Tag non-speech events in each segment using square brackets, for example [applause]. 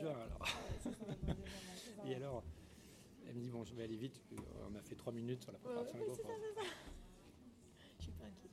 juin alors. Et alors, elle me dit bon, je vais aller vite. On a fait trois minutes sur la préparation ouais. Je suis pas inquiète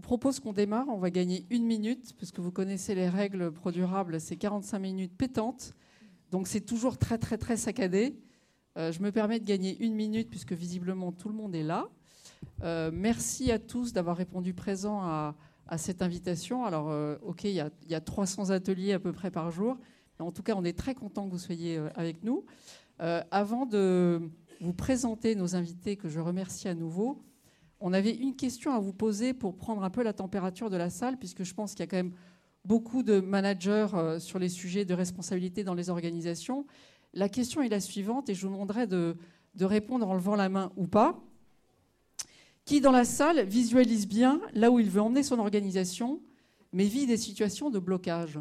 vous propose qu'on démarre. On va gagner une minute, parce que vous connaissez les règles ProDurable, c'est 45 minutes pétantes. Donc c'est toujours très, très, très saccadé. Euh, je me permets de gagner une minute, puisque visiblement tout le monde est là. Euh, merci à tous d'avoir répondu présent à, cette invitation. Alors, euh, OK, il y, a, il y, a, 300 ateliers à peu près par jour. En tout cas, on est très content que vous soyez avec nous. avant de vous présenter nos invités, que je remercie à nouveau, on avait une question à vous poser pour prendre un peu la température de la salle, puisque je pense qu'il y a quand même beaucoup de managers euh, sur les sujets de responsabilité dans les organisations. La question est la suivante, et je vous demanderai de, répondre en levant la main ou pas. Qui dans la salle visualise bien là où il veut emmener son organisation, mais vit des situations de blocage?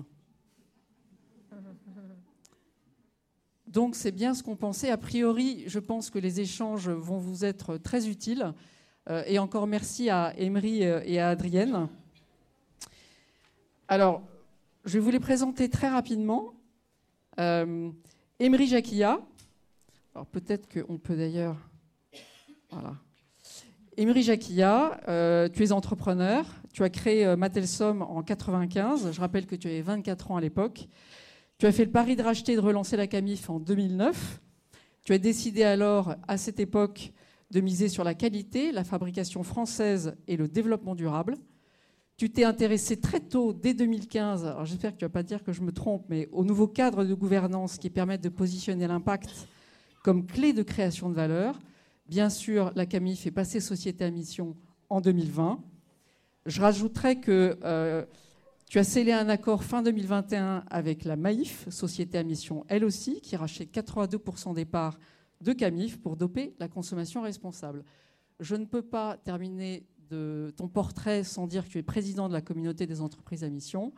Donc c'est bien ce qu'on pensait. A priori, je pense que les échanges vont vous être très utiles. Euh, et encore merci à Emery euh, et à Adrienne. Alors, je vais vous les présenter très rapidement. Euh, Emery Jacquilla. Alors peut-être qu'on peut, d'ailleurs. Voilà. Emery Jacquilla, tu es entrepreneur. Tu as créé Matelsom en 95. Je rappelle que tu avais 24 ans à l'époque. Tu as fait le pari de racheter et de relancer la Camif en 2009. Tu as décidé alors, à cette époque, de miser sur la qualité, la fabrication française et le développement durable. Tu t'es intéressé très tôt, dès 2015, alors j'espère que tu ne vas pas dire que je me trompe, mais au nouveau cadre de gouvernance qui permettent de positionner l'impact comme clé de création de valeur. Bien sûr, la CAMIF est passée société à mission en 2020. Je rajouterai que euh, tu as scellé un accord fin 2021 avec la MAIF, société à mission elle aussi, qui rachète 82% des parts de CAMIF pour doper la consommation responsable. Je ne peux pas terminer de ton portrait sans dire que tu es président de la communauté des entreprises à mission.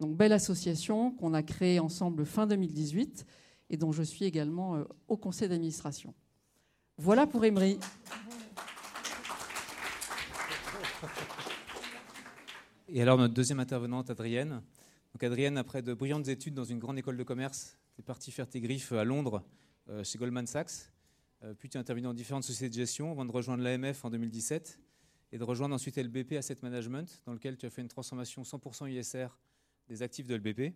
Donc, belle association qu'on a créée ensemble fin 2018 et dont je suis également euh, au conseil d'administration. Voilà pour Emery. Et alors, notre deuxième intervenante, Adrienne. Donc, Adrienne, après de brillantes études dans une grande école de commerce, est partie faire tes griffes à Londres chez Goldman Sachs. Euh, puis tu as intervenu dans différentes sociétés de gestion avant de rejoindre l'AMF en 2017 et de rejoindre ensuite LBP Asset Management, dans lequel tu as fait une transformation 100% ISR des actifs de LBP.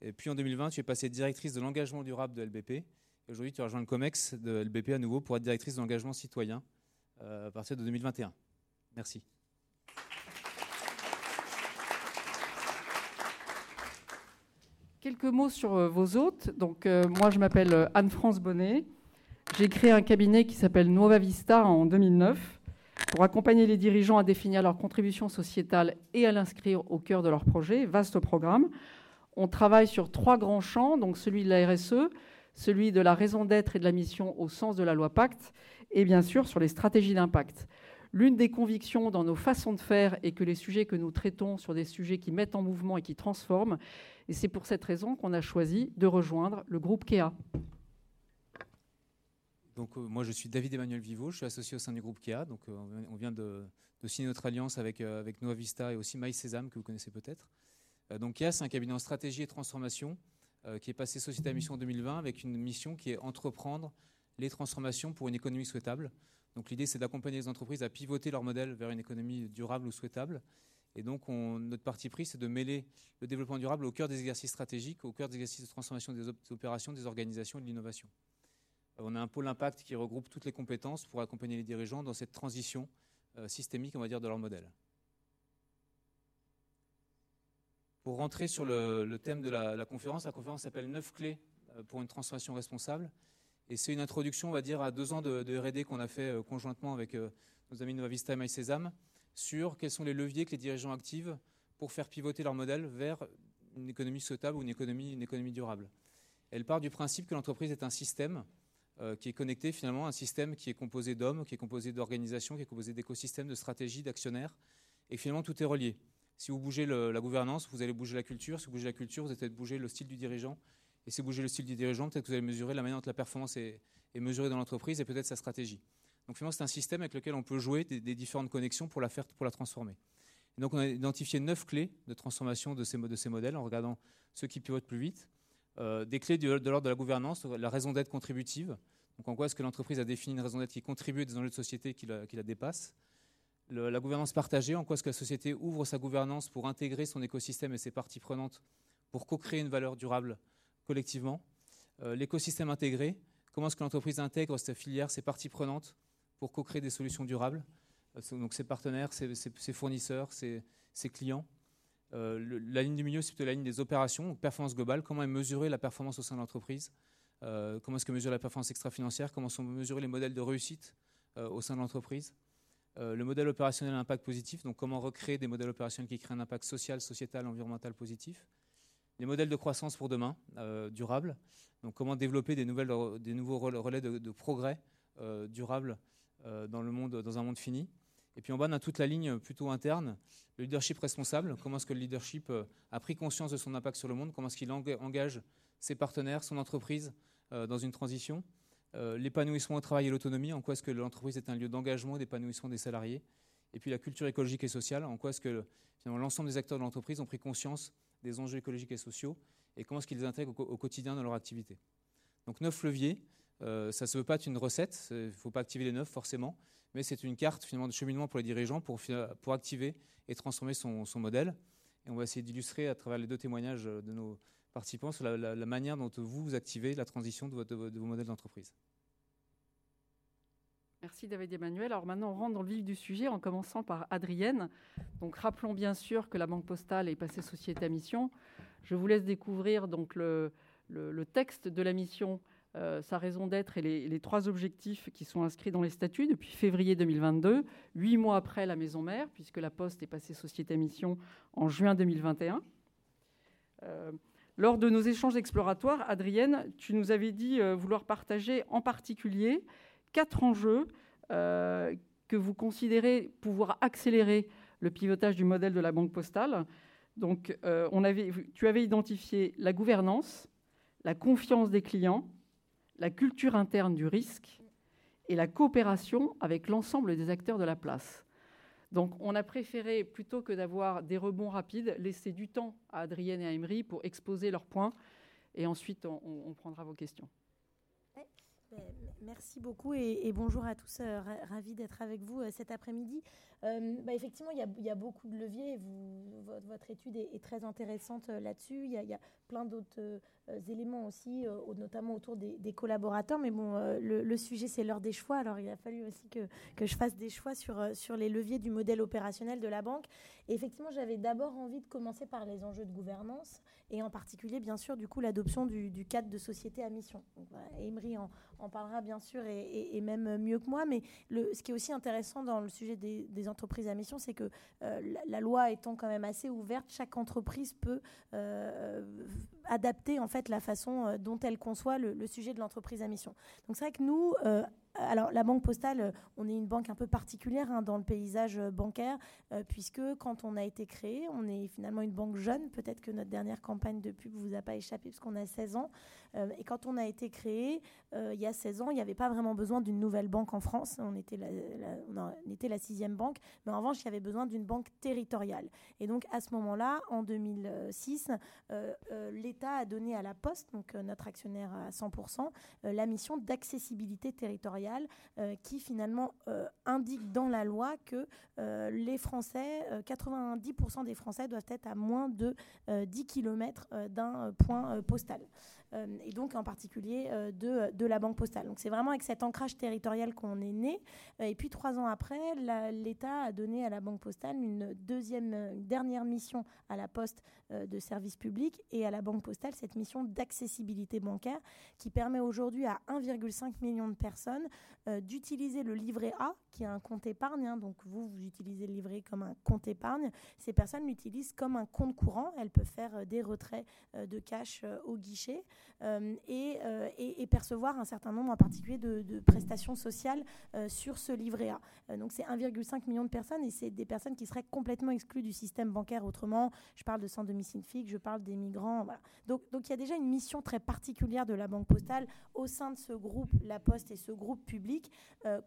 Et puis en 2020, tu es passée directrice de l'engagement durable de LBP. Et aujourd'hui, tu as rejoint le COMEX de LBP à nouveau pour être directrice de l'engagement citoyen euh, à partir de 2021. Merci. Quelques mots sur euh, vos hôtes. Donc, euh, moi, je m'appelle euh, Anne-France Bonnet. J'ai créé un cabinet qui s'appelle Nova Vista en 2009 pour accompagner les dirigeants à définir leur contribution sociétale et à l'inscrire au cœur de leur projet. Vaste programme. On travaille sur trois grands champs, donc celui de la RSE, celui de la raison d'être et de la mission au sens de la loi Pacte, et bien sûr sur les stratégies d'impact. L'une des convictions dans nos façons de faire est que les sujets que nous traitons sont des sujets qui mettent en mouvement et qui transforment. Et c'est pour cette raison qu'on a choisi de rejoindre le groupe KEA. Donc, euh, moi, je suis David Emmanuel Vivo, je suis associé au sein du groupe KEA. Donc, euh, on vient de, signer notre alliance avec, euh, Vista et aussi My Sésame, que vous connaissez peut-être. donc, KEA, c'est un cabinet en stratégie et transformation qui est passé Société à Mission 2020 avec une mission qui est entreprendre les transformations pour une économie souhaitable. Donc l'idée, c'est d'accompagner les entreprises à pivoter leur modèle vers une économie durable ou souhaitable. Et donc notre parti pris, c'est de mêler le développement durable au cœur des exercices stratégiques, au cœur des exercices de transformation des opérations, des organisations et de l'innovation. Euh, on a un pôle impact qui regroupe toutes les compétences pour accompagner les dirigeants dans cette transition euh, systémique, on va dire, de leur modèle. Pour rentrer sur le, thème de la, conférence, la conférence s'appelle 9 clés euh, pour une transformation responsable. Et c'est une introduction, on va dire, à deux ans de, RD qu'on a fait euh, conjointement avec euh, nos amis Novavista et MySesam sur quels sont les leviers que les dirigeants activent pour faire pivoter leur modèle vers une économie souhaitable ou une économie, durable. Elle part du principe que l'entreprise est un système euh, qui est connecté finalement, un système qui est composé d'hommes, qui est composé d'organisations, qui est composé d'écosystèmes, de stratégies, d'actionnaires, et finalement tout est relié. Si vous bougez la gouvernance, vous allez bouger la culture. Si vous bougez la culture, vous allez peut-être bouger le style du dirigeant. Et vous bougez le style du dirigeant, peut-être que vous allez mesurer la manière dont la performance est, mesurée dans l'entreprise et peut-être sa stratégie. Donc finalement, c'est un système avec lequel on peut jouer des, différentes connexions pour la faire, pour la transformer. donc on a identifié neuf clés de transformation de ces, de ces modèles en regardant ceux qui pivotent plus vite. Euh, des clés de, l'ordre de la gouvernance, la raison d'être contributive. Donc en quoi est-ce que l'entreprise a défini une raison d'être qui contribue à des enjeux de société qui la, qui la dépassent? La gouvernance partagée, en quoi est-ce que la société ouvre sa gouvernance pour intégrer son écosystème et ses parties prenantes pour co-créer une valeur durable collectivement. Euh, l'écosystème intégré, comment est-ce que l'entreprise intègre sa filière, ses parties prenantes pour co-créer des solutions durables, euh, donc ses partenaires, ses, fournisseurs, ses, clients. Euh, la ligne du milieu, c'est plutôt la ligne des opérations, performance globale, comment est mesurer la performance au sein de l'entreprise, comment est-ce que mesure la performance extra-financière, comment sont mesurés les modèles de réussite au sein de l'entreprise. Le modèle opérationnel à impact positif, donc comment recréer des modèles opérationnels qui créent un impact social, sociétal, environnemental positif. Les modèles de croissance pour demain, euh, durables, donc comment développer des, nouvelles, des nouveaux relais de, progrès euh, durables dans, le monde, dans un monde fini. Et puis en bas, on a toute la ligne plutôt interne, le leadership responsable, comment est-ce que le leadership a pris conscience de son impact sur le monde, comment est-ce qu'il engage ses partenaires, son entreprise dans une transition? Euh, l'épanouissement au travail et l'autonomie, en quoi est-ce que l'entreprise est un lieu d'engagement d'épanouissement des salariés, et puis la culture écologique et sociale, en quoi est-ce que l'ensemble des acteurs de l'entreprise ont pris conscience des enjeux écologiques et sociaux, et comment est-ce qu'ils les intègrent au, quotidien dans leur activité. Donc neuf leviers, euh, ça ne se veut pas être une recette, il ne faut pas activer les neuf forcément, mais c'est une carte finalement de cheminement pour les dirigeants pour, pour activer et transformer son, modèle. Et on va essayer d'illustrer à travers les deux témoignages de nos participants sur la, manière dont vous, vous activez la transition de, votre, de vos modèles d'entreprise. Merci David Emmanuel. Alors maintenant, on rentre dans le vif du sujet en commençant par Adrienne. Donc rappelons bien sûr que la Banque Postale est passée société à mission. Je vous laisse découvrir donc le, texte de la mission, euh, sa raison d'être et les, trois objectifs qui sont inscrits dans les statuts depuis février 2022, huit mois après la maison mère, puisque la Poste est passée société à mission en juin 2021. Lors de nos échanges exploratoires, Adrienne, tu nous avais dit euh, vouloir partager en particulier quatre enjeux euh, que vous considérez pouvoir accélérer le pivotage du modèle de la banque postale. Donc, euh, on tu avais identifié la gouvernance, la confiance des clients, la culture interne du risque et la coopération avec l'ensemble des acteurs de la place. Donc on a préféré, plutôt que d'avoir des rebonds rapides, laisser du temps à Adrienne et à Emery pour exposer leurs points et ensuite on, prendra vos questions. Merci beaucoup et, bonjour à tous. Euh, ravi d'être avec vous euh, cet après-midi. Euh, bah, effectivement, il y, a, beaucoup de leviers. Votre, étude est, très intéressante là-dessus. Il, y a plein d'autres éléments aussi, notamment autour des, collaborateurs. Mais bon, le, sujet, c'est l'heure des choix. Alors, il a fallu aussi que, je fasse des choix sur, sur les leviers du modèle opérationnel de la banque. Effectivement, j'avais d'abord envie de commencer par les enjeux de gouvernance et en particulier, bien sûr, du coup, l'adoption du, cadre de société à mission. Emery en, parlera bien sûr et, même mieux que moi. Mais ce qui est aussi intéressant dans le sujet des, entreprises à mission, c'est que euh, la, loi étant quand même assez ouverte, chaque entreprise peut euh, adapter en fait la façon euh, dont elle conçoit le, le sujet de l'entreprise à mission. Donc c'est vrai que nous, alors, la Banque Postale, euh, on est une banque un peu particulière hein, dans le paysage euh, bancaire, euh, puisque quand on a été créé, on est finalement une banque jeune. Peut-être que notre dernière campagne de pub vous a pas échappé, parce qu'on a 16 ans. et quand on a été créé, il y a 16 ans, il n'y avait pas vraiment besoin d'une nouvelle banque en France. On était la, on était la sixième banque. Mais en revanche, il y avait besoin d'une banque territoriale. Et donc, à ce moment-là, en 2006, l'État a donné à la Poste, donc notre actionnaire à 100%, la mission d'accessibilité territoriale euh, qui finalement euh, indique dans la loi que euh, les Français, 90% des Français doivent être à moins de 10 km d'un point postal. Et donc en particulier de, de, la Banque postale. Donc c'est vraiment avec cet ancrage territorial qu'on est né. et puis trois ans après, l'État a donné à la Banque postale une deuxième, dernière mission à la Poste de service public et à la Banque postale cette mission d'accessibilité bancaire qui permet aujourd'hui à 1,5 million de personnes d'utiliser le livret A, qui est un compte épargne. Hein. donc vous, vous utilisez le livret comme un compte épargne. Ces personnes l'utilisent comme un compte courant. Elles peuvent faire euh, des retraits euh, de cash euh, au guichet et, et, percevoir un certain nombre en particulier de, prestations sociales sur ce livret A. donc c'est 1,5 million de personnes et c'est des personnes qui seraient complètement exclues du système bancaire autrement. Je parle de sans domicile fixe, je parle des migrants. Donc, il y a déjà une mission très particulière de la Banque postale au sein de ce groupe La Poste et ce groupe public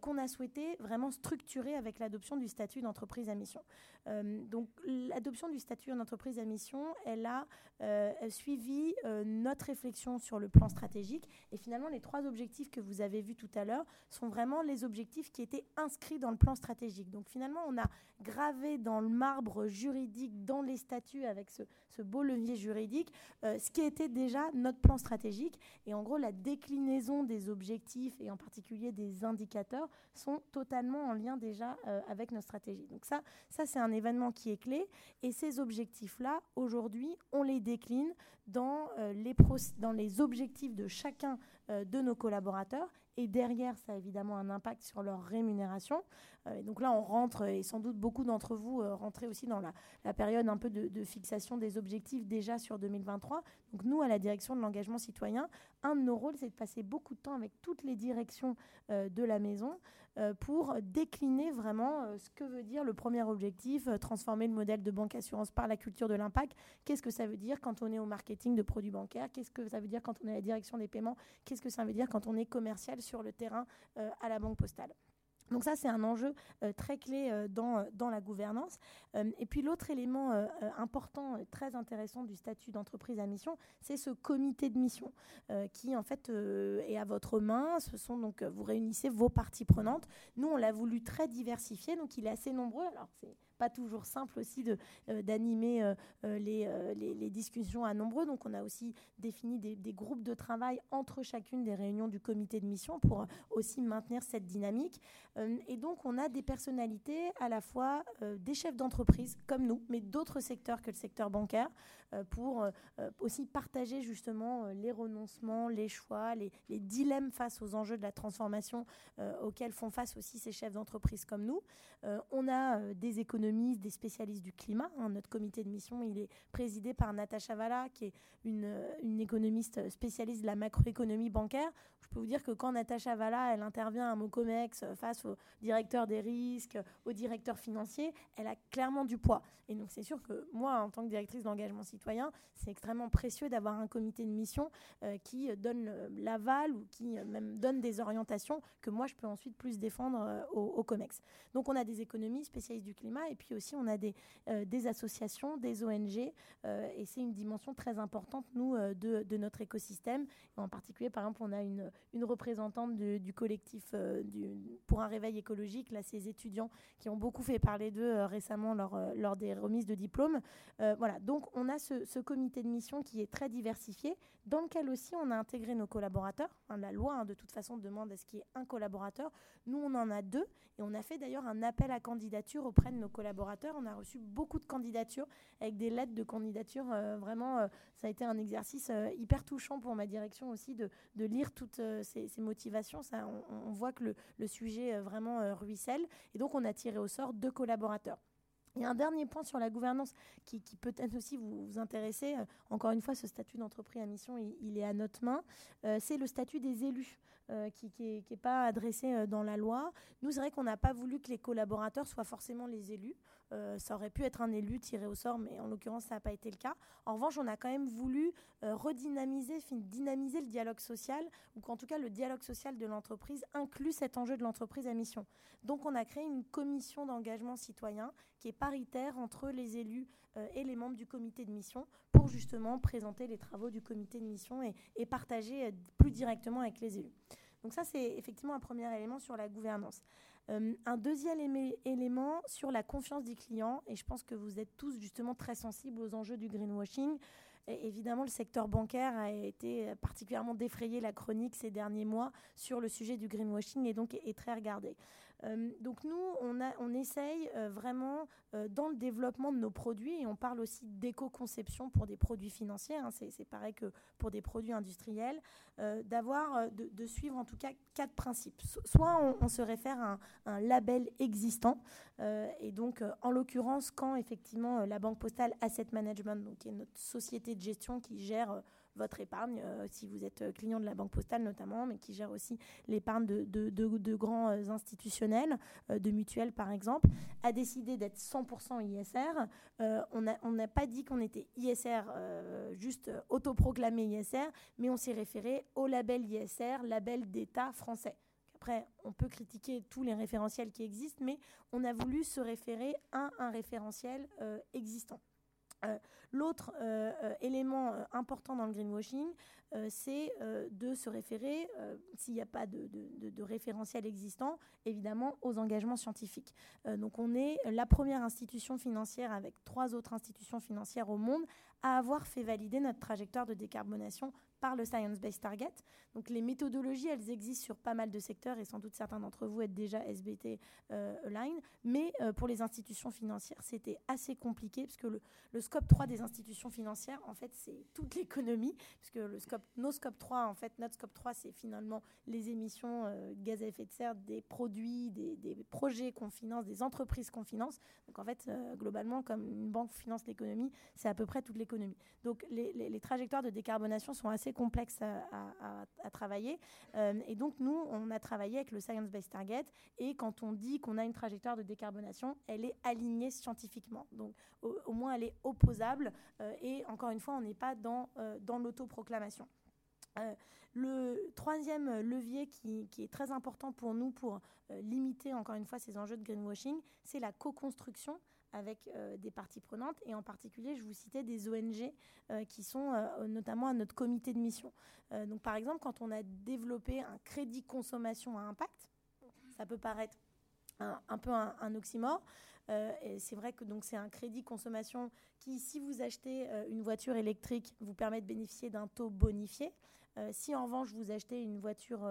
qu'on a souhaité vraiment structurer avec l'adoption du statut d'entreprise à mission. Euh, donc l'adoption du statut d'entreprise à mission, elle a euh, suivi euh, notre réflexion sur le plan stratégique. Et finalement, les trois objectifs que vous avez vus tout à l'heure sont vraiment les objectifs qui étaient inscrits dans le plan stratégique. Donc finalement, on a gravé dans le marbre juridique, dans les statuts, avec ce, ce beau levier juridique, ce qui était déjà notre plan stratégique. Et en gros, la déclinaison des objectifs et en particulier des indicateurs sont totalement en lien déjà avec nos stratégies. Donc ça, ça c'est un événement qui est clé. Et ces objectifs-là, aujourd'hui, on les décline dans, euh, les dans les objectifs de chacun euh, de nos collaborateurs. Et derrière, ça a évidemment un impact sur leur rémunération. Euh, donc là, on rentre, et sans doute beaucoup d'entre vous rentrez aussi dans la, la période un peu de, de, fixation des objectifs déjà sur 2023. Donc nous, à la direction de l'engagement citoyen, un de nos rôles, c'est de passer beaucoup de temps avec toutes les directions de la maison euh, pour décliner vraiment euh, ce que veut dire le premier objectif, euh, transformer le modèle de banque assurance par la culture de l'impact. Qu'est-ce que ça veut dire quand on est au marketing de produits bancaires? Qu'est-ce que ça veut dire quand on est à la direction des paiements? Qu'est-ce que ça veut dire quand on est commercial sur le terrain à la banque postale? Donc ça, c'est un enjeu euh, très clé euh, dans, euh, dans la gouvernance. et puis l'autre élément important, très intéressant du statut d'entreprise à mission, c'est ce comité de mission qui, en fait, est à votre main. Ce sont donc, vous réunissez vos parties prenantes. Nous, on l'a voulu très diversifié, donc il est assez nombreux. Alors, c'est pas toujours simple aussi de, euh, d'animer euh, euh, les, les, discussions à nombreux. Donc, on a aussi défini des, des, groupes de travail entre chacune des réunions du comité de mission pour aussi maintenir cette dynamique. et donc, on a des personnalités à la fois des chefs d'entreprise comme nous, mais d'autres secteurs que le secteur bancaire, pour aussi partager justement les renoncements, les choix, les, les, dilemmes face aux enjeux de la transformation auxquels font face aussi ces chefs d'entreprise comme nous. on a des des spécialistes du climat. Hein. Notre comité de mission, il est présidé par Natacha Valla, qui est une, une économiste spécialiste de la macroéconomie bancaire. Je peux vous dire que quand Natacha Valla, elle intervient à Mocomex face au directeur des risques, au directeur financier, elle a clairement du poids. Et donc c'est sûr que moi, en tant que directrice d'engagement citoyen, c'est extrêmement précieux d'avoir un comité de mission euh, qui donne l'aval ou qui même donne des orientations que moi, je peux ensuite plus défendre euh, au, au, COMEX. Donc on a des économies spécialistes du climat et puis aussi, on a des, euh, associations, des ONG, euh, et c'est une dimension très importante, nous, euh, de, notre écosystème. en particulier, par exemple, on a une, représentante du collectif pour un réveil écologique, là, ces étudiants qui ont beaucoup fait parler d'eux récemment lors, lors des remises de diplômes. voilà, donc on a ce, ce, comité de mission qui est très diversifié, dans lequel aussi on a intégré nos collaborateurs. la loi, hein, de toute façon, demande à ce qu'il y ait un collaborateur. Nous, on en a deux, et on a fait d'ailleurs un appel à candidature auprès de nos collaborateurs On a reçu beaucoup de candidatures avec des lettres de candidature. Euh, vraiment, euh, ça a été un exercice euh, hyper touchant pour ma direction aussi de, lire toutes ces, motivations. On, voit que le, le sujet vraiment ruisselle. Et donc, on a tiré au sort deux collaborateurs. A un dernier point sur la gouvernance qui, peut-être aussi vous, intéresser. encore une fois, ce statut d'entreprise à mission, il, est à notre main. c'est le statut des élus. Euh, qui n'est pas adressé euh, dans la loi. Nous, c'est vrai qu'on n'a pas voulu que les collaborateurs soient forcément les élus. Euh, ça aurait pu être un élu tiré au sort, mais en l'occurrence, ça n'a pas été le cas. En revanche, on a quand même voulu redynamiser, dynamiser le dialogue social, ou qu'en tout cas, le dialogue social de l'entreprise inclut cet enjeu de l'entreprise à mission. Donc, on a créé une commission d'engagement citoyen qui est paritaire entre les élus et les membres du comité de mission pour justement présenter les travaux du comité de mission et, et partager plus directement avec les élus. Donc ça, c'est effectivement un premier élément sur la gouvernance. Un deuxième élément sur la confiance des clients, et je pense que vous êtes tous justement très sensibles aux enjeux du greenwashing évidemment, le secteur bancaire a été particulièrement défrayé la chronique ces derniers mois sur le sujet du greenwashing et donc est très regardé. Euh, donc nous, on, essaye euh, vraiment euh, dans le développement de nos produits, et on parle aussi d'éco-conception pour des produits financiers, hein, c'est pareil que pour des produits industriels, d'avoir, de, suivre en tout cas quatre principes. soit on, se réfère à un, label existant, et donc en l'occurrence quand effectivement la Banque Postale Asset Management, donc qui est notre société de gestion qui gère votre épargne, euh, si vous êtes euh, client de la Banque Postale notamment, mais qui gère aussi l'épargne de, grands euh, institutionnels, de mutuelles par exemple, a décidé d'être 100% ISR. on n'a pas dit qu'on était ISR, juste autoproclamé ISR, mais on s'est référé au label ISR, label d'État français. Après, on peut critiquer tous les référentiels qui existent, mais on a voulu se référer à un référentiel existant. Euh, l'autre euh, euh, élément important dans le greenwashing, c'est de se référer, s'il n'y a pas de, de, référentiel existant, évidemment aux engagements scientifiques. donc on est la première institution financière avec trois autres institutions financières au monde à avoir fait valider notre trajectoire de décarbonation par le Science-Based Target. Donc les méthodologies, elles existent sur pas mal de secteurs et sans doute certains d'entre vous êtes déjà SBT euh, Align. Mais euh, pour les institutions financières, c'était assez compliqué parce que le, le, scope 3 des institutions financières, en fait, c'est toute l'économie. Puisque le scope, nos scope 3, en fait, notre scope 3, c'est finalement les émissions euh, gaz à effet de serre des produits, des, des projets qu'on finance, des entreprises qu'on finance. Donc en fait, euh, globalement, comme une banque finance l'économie, c'est à peu près toute l'économie. Donc les, les trajectoires de décarbonation sont assez complexe à, travailler. Euh, et donc, nous, on a travaillé avec le Science Based Target. Et quand on dit qu'on a une trajectoire de décarbonation, elle est alignée scientifiquement. Donc, au, moins, elle est opposable. Euh, et encore une fois, on n'est pas dans, euh, dans l'autoproclamation. le troisième levier qui, qui, est très important pour nous pour limiter encore une fois ces enjeux de greenwashing, c'est la co-construction avec euh, des parties prenantes. Et en particulier, je vous citais des ONG euh, qui sont euh, notamment à notre comité de mission. donc, par exemple, quand on a développé un crédit consommation à impact, ça peut paraître un, peu un, oxymore. c'est vrai que donc c'est un crédit consommation qui, si vous achetez une voiture électrique, vous permet de bénéficier d'un taux bonifié. si en revanche vous achetez une voiture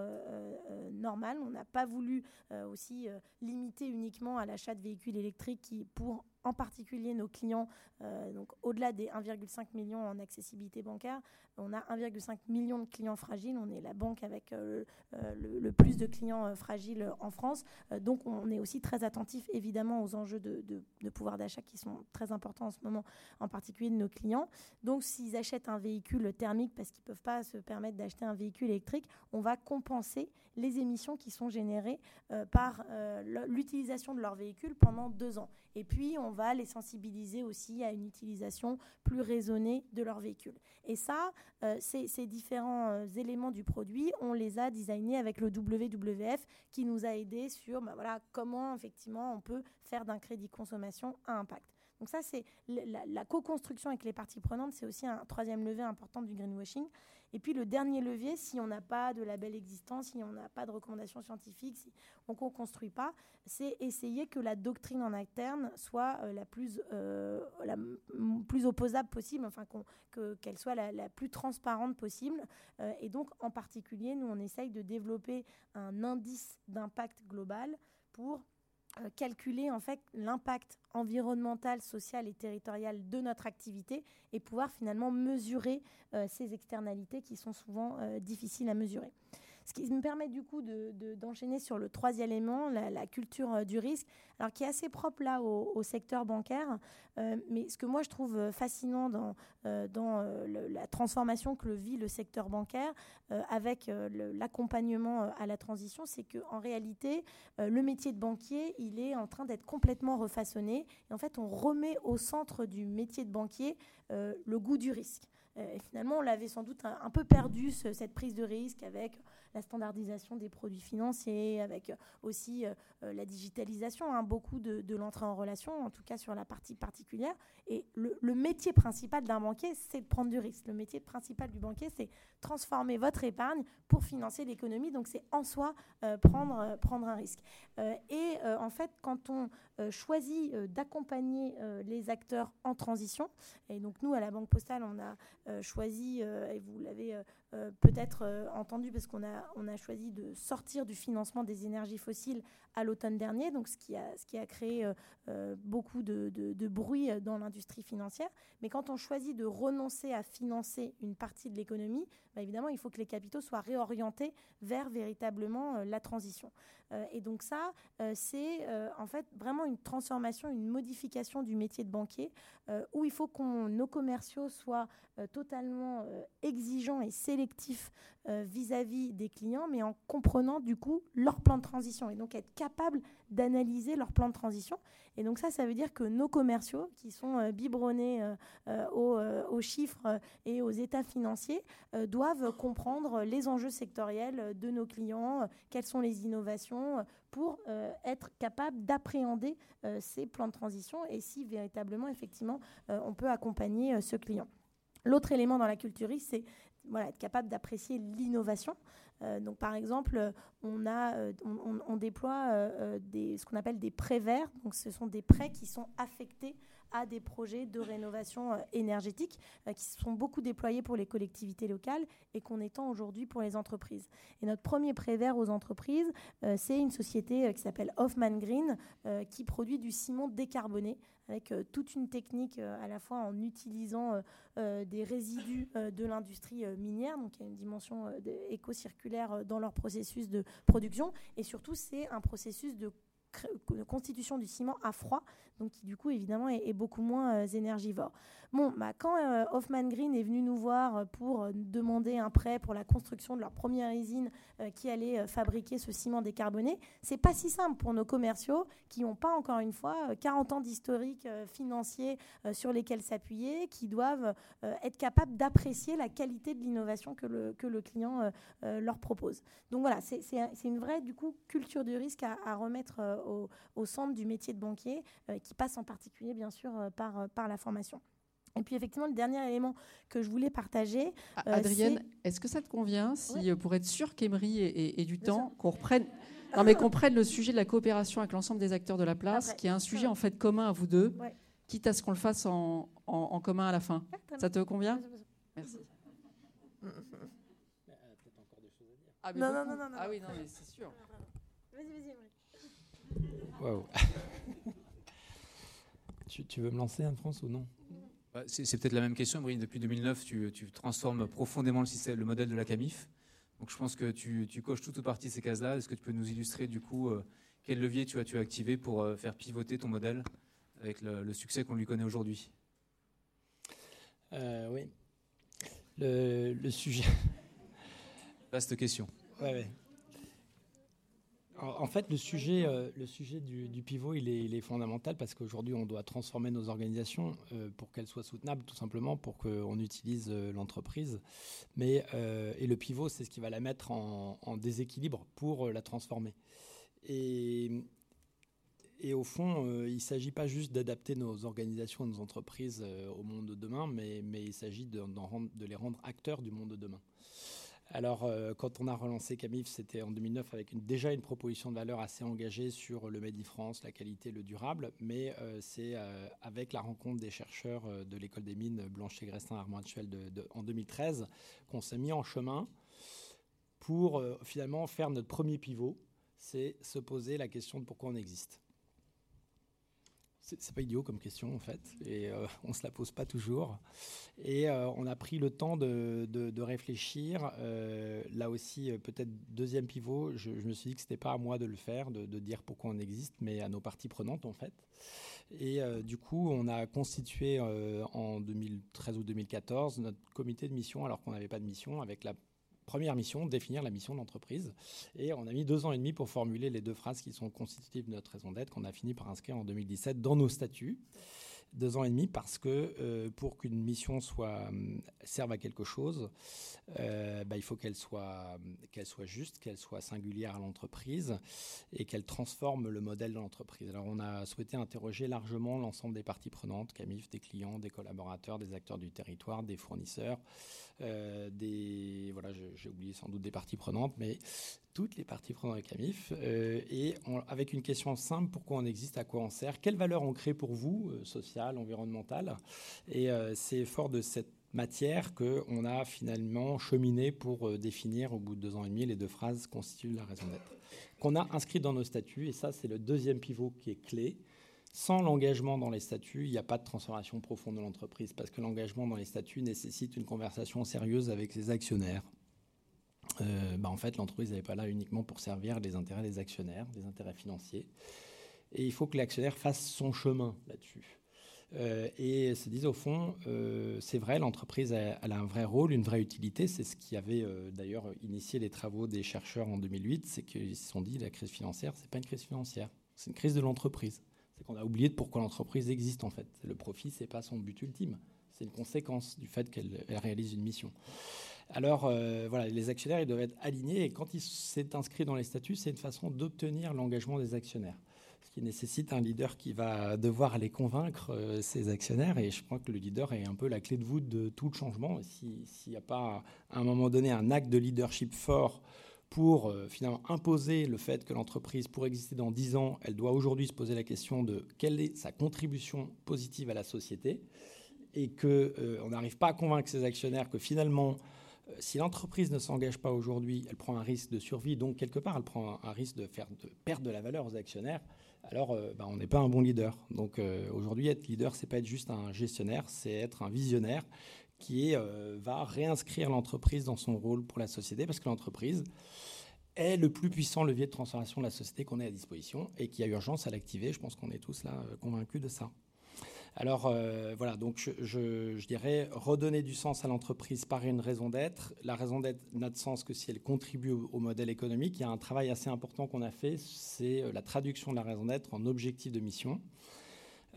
normale, on n'a pas voulu aussi limiter uniquement à l'achat de véhicules électriques qui, pour en particulier nos clients, euh, donc au-delà des 1,5 million en accessibilité bancaire, on a 1,5 million de clients fragiles. On est la banque avec euh, euh, le, plus de clients fragiles en France. donc on est aussi très attentif évidemment aux enjeux de, pouvoir d'achat qui sont très importants en ce moment, en particulier de nos clients. Donc s'ils achètent un véhicule thermique parce qu'ils ne peuvent pas se permettre d'acheter un véhicule électrique, on va compenser les émissions qui sont générées par l'utilisation de leur véhicule pendant deux ans. Et puis on va les sensibiliser aussi à une utilisation plus raisonnée de leur véhicule. Et ça, euh, ces, différents euh, éléments du produit, on les a designés avec le WWF qui nous a aidés sur bah, voilà, comment effectivement on peut faire d'un crédit consommation un impact. Donc ça, c'est la, la co-construction avec les parties prenantes, c'est aussi un troisième levier important du greenwashing. Et puis le dernier levier, si on n'a pas de label existant, si on n'a pas de recommandations scientifiques, si on ne construit pas, c'est essayer que la doctrine en interne soit euh, la, plus, euh, plus opposable possible, enfin qu'elle soit la, plus transparente possible. Euh, et donc en particulier, nous, on essaye de développer un indice d'impact global pour euh, calculer en fait l'impact environnemental, social et territorial de notre activité et pouvoir finalement mesurer euh, ces externalités qui sont souvent euh, difficiles à mesurer. Ce qui me permet du coup d'enchaîner de, sur le troisième élément, la, culture euh, du risque, alors qui est assez propre là au, secteur bancaire. Euh, mais ce que moi je trouve euh, fascinant dans, dans la transformation que le vit le secteur bancaire avec l'accompagnement à la transition, c'est qu'en réalité, le métier de banquier, il est en train d'être complètement refaçonné. Et en fait, on remet au centre du métier de banquier le goût du risque. et finalement, on l'avait sans doute un, peu perdu, cette prise de risque avec la standardisation des produits financiers, avec aussi la digitalisation, hein, beaucoup de, l'entrée en relation, en tout cas sur la partie particulière. Et le, le métier principal d'un banquier, c'est de prendre du risque. Le métier principal du banquier, c'est transformer votre épargne pour financer l'économie. Donc, c'est en soi prendre, prendre un risque. et en fait, quand on choisit d'accompagner les acteurs en transition, et donc nous, à la Banque Postale, on a euh, choisi, euh, et vous l'avez euh, peut-être entendu, parce qu'on a, on a choisi de sortir du financement des énergies fossiles à l'automne dernier, donc ce qui a, ce qui a créé beaucoup de, de, bruit dans l'industrie financière. Mais quand on choisit de renoncer à financer une partie de l'économie, bah, évidemment, il faut que les capitaux soient réorientés vers véritablement la transition. et donc ça, c'est en fait vraiment une transformation, une modification du métier de banquier, où il faut que nos commerciaux soient euh, totalement euh, exigeants et sélectifs euh, vis-à-vis des clients, mais en comprenant du coup leur plan de transition et donc être d'analyser leur plan de transition. Et donc ça, ça veut dire que nos commerciaux, qui sont biberonnés aux, aux, chiffres et aux états financiers, doivent comprendre les enjeux sectoriels de nos clients, quelles sont les innovations pour être capable d'appréhender ces plans de transition et si véritablement, effectivement, on peut accompagner ce client. L'autre élément dans la culturiste, c'est voilà, être capable d'apprécier l'innovation. Euh, donc, par exemple, on, euh, déploie euh, ce qu'on appelle des prêts verts. Donc, ce sont des prêts qui sont affectés à des projets de rénovation énergétique qui sont beaucoup déployés pour les collectivités locales et qu'on étend aujourd'hui pour les entreprises. Et notre premier prêt vert aux entreprises, c'est une société qui s'appelle Hoffman Green qui produit du ciment décarboné avec euh, toute une technique euh, à la fois en utilisant euh, des résidus de l'industrie minière, donc il y a une dimension éco-circulaire dans leur processus de production, et surtout c'est un processus de constitution du ciment à froid, donc qui du coup évidemment est, beaucoup moins euh, énergivore. Bon, bah, quand euh, Hoffman Green est venu nous voir euh, pour demander un prêt pour la construction de leur première usine qui allait fabriquer ce ciment décarboné, c'est pas si simple pour nos commerciaux qui n'ont pas encore une fois 40 ans d'historique financier sur lesquels s'appuyer, qui doivent être capables d'apprécier la qualité de l'innovation que le, que le client leur propose. Donc voilà, c'est une vraie du coup culture du risque à, remettre au, centre du métier de banquier, euh, qui passe en particulier, bien sûr, euh, par, euh, par la formation. Et puis effectivement, le dernier élément que je voulais partager. Ah, Adrienne, est-ce que ça te convient si, pour être sûr qu'Emery ait, du temps, qu'on reprenne. Non, mais qu'on prenne le sujet de la coopération avec l'ensemble des acteurs de la place, qui est un sujet en fait commun à vous deux, quitte à ce qu'on le fasse en, en, commun à la fin. ça te convient Merci. Ah, non, non, non, non, Ah oui, non, mais c'est sûr. Vas-y, vas-y, [laughs] tu, veux me lancer, Anne-France, ou non bah, C'est peut-être la même question, Brine. Depuis 2009, tu, transformes profondément le, système, le modèle de la CAMIF. Donc je pense que tu, coches toute ou partie de ces cases-là. Est-ce que tu peux nous illustrer, du coup, euh, quel levier tu as-tu activé pour euh, faire pivoter ton modèle avec le, succès qu'on lui connaît aujourd'hui? Euh, Oui. Le, sujet. Vaste question. Ouais, ouais. En fait, le sujet, euh, le sujet du, pivot, il est, fondamental parce qu'aujourd'hui, on doit transformer nos organisations euh, pour qu'elles soient soutenables, tout simplement pour qu'on utilise euh, l'entreprise. Mais et le pivot, c'est ce qui va la mettre en, déséquilibre pour la transformer. Et, et au fond, il ne s'agit pas juste d'adapter nos organisations, nos entreprises au monde de demain, mais, mais il s'agit de, de les rendre acteurs du monde de demain. Alors, euh, quand on a relancé Camif, c'était en 2009 avec déjà une proposition de valeur assez engagée sur le Made France, la qualité, le durable, mais euh, c'est euh, avec la rencontre des chercheurs de l'école des mines Blanchet-Grestin Armand de, en 2013 qu'on s'est mis en chemin pour finalement faire notre premier pivot, c'est se poser la question de pourquoi on existe. C'est pas idiot comme question en fait, et euh, [laughs] on se la pose pas toujours. Et euh, on a pris le temps de, de, réfléchir. Euh, là aussi, peut-être deuxième pivot, je, me suis dit que c'était pas à moi de le faire, de, de, dire pourquoi on existe, mais à nos parties prenantes en fait. Et du coup, on a constitué en 2013 ou 2014 notre comité de mission, alors qu'on n'avait pas de mission, avec la première mission, définir la mission de l'entreprise. Et on a mis deux ans et demi pour formuler les deux phrases qui sont constitutives de notre raison d'être, qu'on a fini par inscrire en 2017 dans nos statuts. Deux ans et demi parce que pour qu'une mission soit serve à quelque chose, bah, il faut qu'elle soit qu'elle soit juste, qu'elle soit singulière à l'entreprise et qu'elle transforme le modèle de l'entreprise. Alors on a souhaité interroger largement l'ensemble des parties prenantes, CAMIF, des clients, des collaborateurs, des acteurs du territoire, des fournisseurs, des voilà, j'ai oublié sans doute des parties prenantes, mais toutes les parties prenantes avec CAMIF, euh, et avec une question simple, pourquoi on existe, à quoi on sert, quelle valeur on crée pour vous, euh, sociale, environnementale. Et euh, c'est fort de cette matière qu'on a finalement cheminé pour définir au bout de deux ans et demi les deux phrases constituent la raison d'être. Qu'on a inscrit dans nos statuts, et ça c'est le deuxième pivot qui est clé. Sans l'engagement dans les statuts, il n'y a pas de transformation profonde de l'entreprise, parce que l'engagement dans les statuts nécessite une conversation sérieuse avec les actionnaires, euh, bah, en fait, l'entreprise n'est pas là uniquement pour servir les intérêts des actionnaires, les intérêts financiers. Et il faut que l'actionnaire fasse son chemin là-dessus. Euh, et se dise au fond, euh, c'est vrai, l'entreprise a, un vrai rôle, une vraie utilité. C'est ce qui avait d'ailleurs initié les travaux des chercheurs en 2008, c'est qu'ils se sont dit la crise financière, c'est pas une crise financière, c'est une crise de l'entreprise. C'est qu'on a oublié de pourquoi l'entreprise existe en fait. Le profit, c'est pas son but ultime, c'est une conséquence du fait qu'elle réalise une mission. Alors euh, voilà, les actionnaires ils doivent être alignés et quand il s'est inscrit dans les statuts, c'est une façon d'obtenir l'engagement des actionnaires. Ce qui nécessite un leader qui va devoir aller convaincre euh, ses actionnaires et je crois que le leader est un peu la clé de voûte de tout le changement. S'il n'y a pas à un moment donné un acte de leadership fort pour euh, finalement imposer le fait que l'entreprise, pour exister dans 10 ans, elle doit aujourd'hui se poser la question de quelle est sa contribution positive à la société et qu'on n'arrive pas à convaincre ses actionnaires que finalement euh, si l'entreprise ne s'engage pas aujourd'hui, elle prend un risque de survie, donc quelque part, elle prend un, risque de, faire, perdre de la valeur aux actionnaires. Alors, euh, bah, on n'est pas un bon leader. Donc, euh, aujourd'hui, être leader, c'est pas être juste un gestionnaire, c'est être un visionnaire qui va réinscrire l'entreprise dans son rôle pour la société, parce que l'entreprise est le plus puissant levier de transformation de la société qu'on ait à disposition et qui a urgence à l'activer. Je pense qu'on est tous là convaincus de ça. Alors euh, voilà, donc je, dirais redonner du sens à l'entreprise par une raison d'être. La raison d'être n'a de sens que si elle contribue au, modèle économique. Il y a un travail assez important qu'on a fait, c'est euh, la traduction de la raison d'être en objectif de mission.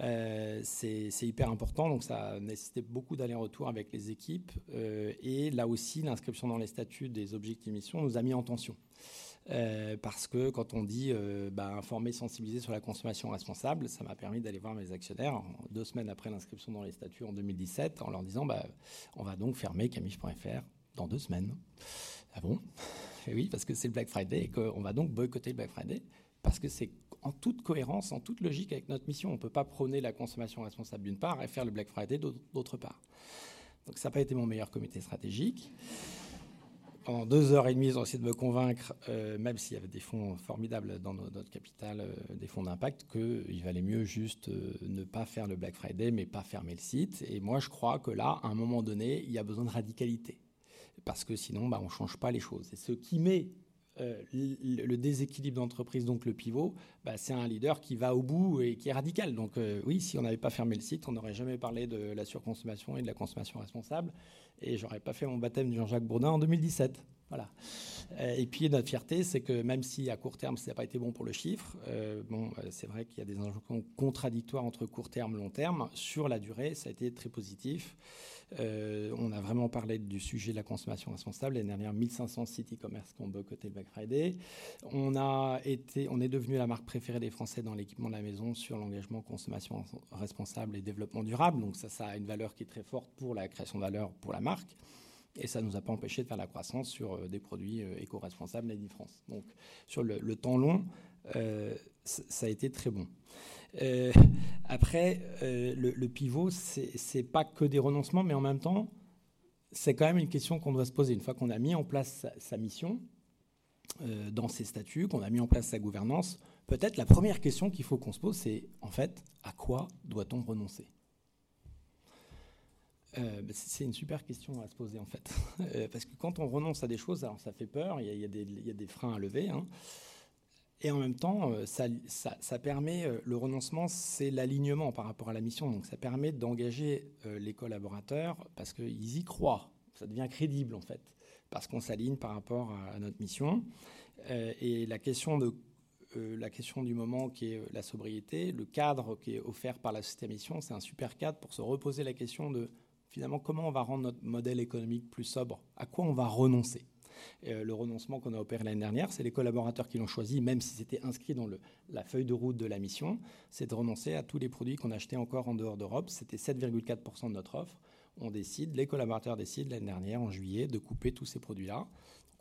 Euh, c'est hyper important, donc ça a nécessité beaucoup d'allers-retours avec les équipes. et là aussi, l'inscription dans les statuts des objectifs de mission nous a mis en tension. Euh, parce que quand on dit euh, bah, informer, sensibiliser sur la consommation responsable, ça m'a permis d'aller voir mes actionnaires deux semaines après l'inscription dans les statuts en 2017 en leur disant bah, on va donc fermer camich.fr dans deux semaines. Ah bon? Et Oui, parce que c'est le Black Friday et qu'on va donc boycotter le Black Friday parce que c'est en toute cohérence, en toute logique avec notre mission. On ne peut pas prôner la consommation responsable d'une part et faire le Black Friday d'autre part. Donc ça n'a pas été mon meilleur comité stratégique pendant deux heures et demie, ils ont essayé de me convaincre, euh, même s'il y avait des fonds formidables dans notre capital, euh, des fonds d'impact, qu'il valait mieux juste euh, ne pas faire le Black Friday, mais pas fermer le site. Et moi, je crois que là, à un moment donné, il y a besoin de radicalité. Parce que sinon, bah, on ne change pas les choses. Et ce qui met le déséquilibre d'entreprise, donc le pivot, bah, c'est un leader qui va au bout et qui est radical. Donc oui, si on n'avait pas fermé le site, on n'aurait jamais parlé de la surconsommation et de la consommation responsable et j'aurais pas fait mon baptême de Jean-Jacques Bourdin en 2017. Voilà. Euh, et puis notre fierté, c'est que même si à court terme, ça n'a pas été bon pour le chiffre, euh, bon, euh, c'est vrai qu'il y a des injonctions contradictoires entre court terme et long terme. Sur la durée, ça a été très positif. on a vraiment parlé du sujet de la consommation responsable. L'année dernière, 1500 sites e-commerce qui ont boycotté le Black Friday. On, a été, on est devenu la marque préférée des Français dans l'équipement de la maison sur l'engagement consommation responsable et développement durable. Donc ça, ça a une valeur qui est très forte pour la création de valeur pour la marque. Et ça ne nous a pas empêché de faire la croissance sur euh, des produits euh, éco-responsables Made in France. Donc sur le, temps long, euh, ça a été très bon. après, le, pivot, c'est pas que des renoncements, mais en même temps, c'est quand même une question qu'on doit se poser. Une fois qu'on a mis en place sa, mission dans ses statuts, qu'on a mis en place sa gouvernance, peut-être la première question qu'il faut qu'on se pose, c'est en fait, à quoi doit-on renoncer? Euh, bah, c'est une super question à se poser en fait. [laughs] Euh, parce que quand on renonce à des choses, alors ça fait peur, il y a, des, freins à lever. Hein. Et en même temps, euh, ça, permet, le renoncement, c'est l'alignement par rapport à la mission. Donc ça permet d'engager les collaborateurs parce qu'ils y croient. Ça devient crédible en fait, parce qu'on s'aligne par rapport à, notre mission. et la question de la question du moment qui est la sobriété, le cadre qui est offert par la société mission, c'est un super cadre pour se reposer la question de finalement comment on va rendre notre modèle économique plus sobre, à quoi on va renoncer? Euh, le renoncement qu'on a opéré l'année dernière, c'est les collaborateurs qui l'ont choisi, même si c'était inscrit dans la feuille de route de la mission, c'est de renoncer à tous les produits qu'on achetait encore en dehors d'Europe. C'était 7,4% de notre offre. On décide, les collaborateurs décident l'année dernière, en juillet, de couper tous ces produits-là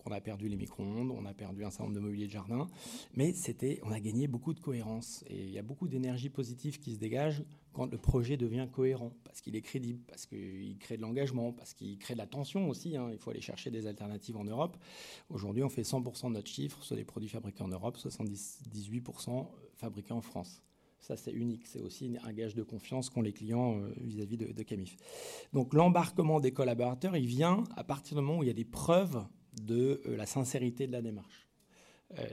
on a perdu les micro-ondes, on a perdu un certain nombre de mobilier de jardin, mais c'était, on a gagné beaucoup de cohérence. Et il y a beaucoup d'énergie positive qui se dégage quand le projet devient cohérent, parce qu'il est crédible, parce qu'il crée de l'engagement, parce qu'il crée de la tension aussi. Hein. Il faut aller chercher des alternatives en Europe. Aujourd'hui, on fait 100% de notre chiffre sur des produits fabriqués en Europe, 78% fabriqués en France. Ça, c'est unique. C'est aussi un gage de confiance qu'ont les clients euh, vis-à-vis de, Camif. Donc, l'embarquement des collaborateurs, il vient à partir du moment où il y a des preuves de euh, la sincérité de la démarche. Euh,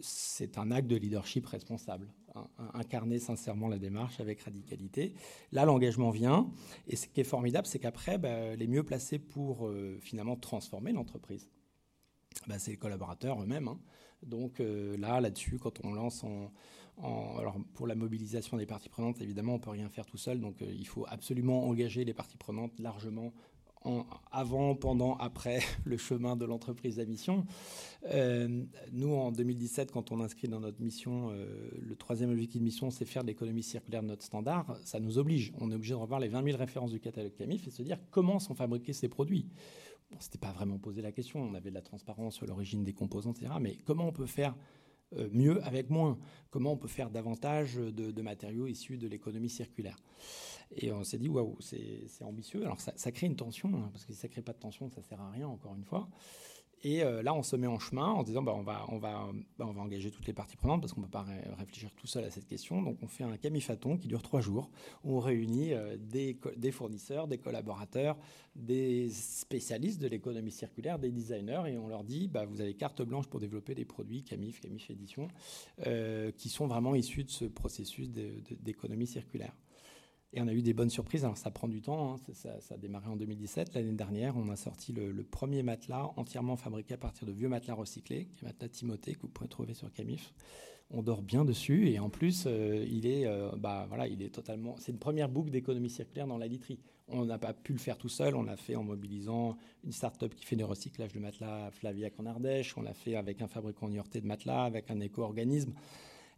c'est un acte de leadership responsable, hein, incarner sincèrement la démarche avec radicalité. Là, l'engagement vient, et ce qui est formidable, c'est qu'après, bah, les mieux placés pour euh, finalement transformer l'entreprise, bah, c'est les collaborateurs eux-mêmes. Hein. Donc là, là-dessus, quand on lance en, alors pour la mobilisation des parties prenantes, évidemment, on peut rien faire tout seul, donc il faut absolument engager les parties prenantes largement avant, pendant, après [laughs] le chemin de l'entreprise à mission. Euh, nous, en 2017, quand on inscrit dans notre mission, euh, le troisième objectif de mission, c'est faire de l'économie circulaire notre standard, ça nous oblige. On est obligé de revoir les 20 000 références du catalogue CAMIF et se dire comment sont fabriqués ces produits. Bon, Ce n'était pas vraiment posé la question, on avait de la transparence sur l'origine des composants, etc. Mais comment on peut faire mieux avec moins Comment on peut faire davantage de matériaux issus de l'économie circulaire? Et on s'est dit, waouh, c'est ambitieux. Alors ça, crée une tension, hein, parce que si ça ne crée pas de tension, ça ne sert à rien, encore une fois. Et euh, là, on se met en chemin en disant, bah, bah, on va engager toutes les parties prenantes, parce qu'on ne peut pas réfléchir tout seul à cette question. Donc on fait un camifaton qui dure trois jours, où on réunit euh, des, des, fournisseurs, des collaborateurs, des spécialistes de l'économie circulaire, des designers, et on leur dit, bah, vous avez carte blanche pour développer des produits Camif, Camif Édition, euh, qui sont vraiment issus de ce processus d'économie circulaire. Et on a eu des bonnes surprises. Alors ça prend du temps, hein. ça, a démarré en 2017. L'année dernière, on a sorti le, premier matelas entièrement fabriqué à partir de vieux matelas recyclés, qui matelas Timothée que vous pouvez trouver sur Camif. On dort bien dessus et en plus, euh, il est, euh, bah voilà, il est totalement. C'est une première boucle d'économie circulaire dans la literie. On n'a pas pu le faire tout seul. On l'a fait en mobilisant une start-up qui fait des recyclages de matelas Flaviac en Ardèche. On l'a fait avec un fabricant niortais de matelas, avec un éco-organisme.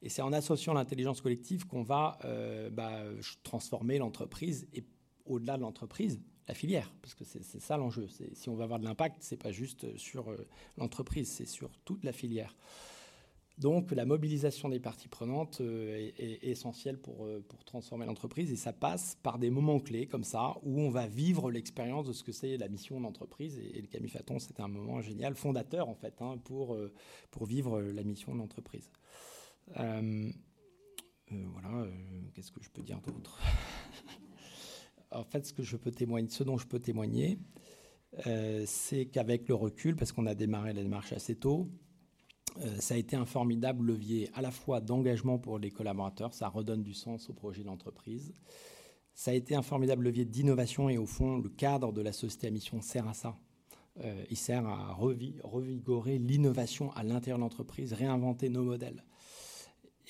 Et c'est en associant l'intelligence collective qu'on va euh, bah, transformer l'entreprise et au-delà de l'entreprise, la filière, parce que c'est ça l'enjeu. Si on veut avoir de l'impact, c'est pas juste sur euh, l'entreprise, c'est sur toute la filière. Donc la mobilisation des parties prenantes euh, est, essentielle pour, transformer l'entreprise et ça passe par des moments clés comme ça où on va vivre l'expérience de ce que c'est la mission d'entreprise. Et, le Camifaton, c'était un moment génial, fondateur en fait, hein, pour, pour vivre la mission de l'entreprise. Euh, euh, voilà, euh, qu'est-ce que je peux dire d'autre? En fait, ce, que je peux témoigner, ce dont je peux témoigner, c'est qu'avec le recul, parce qu'on a démarré la démarche assez tôt, ça a été un formidable levier à la fois d'engagement pour les collaborateurs, ça redonne du sens au projet d'entreprise. Ça a été un formidable levier d'innovation et au fond, le cadre de la société à mission sert à ça. il sert à revigorer l'innovation à l'intérieur de l'entreprise, réinventer nos modèles.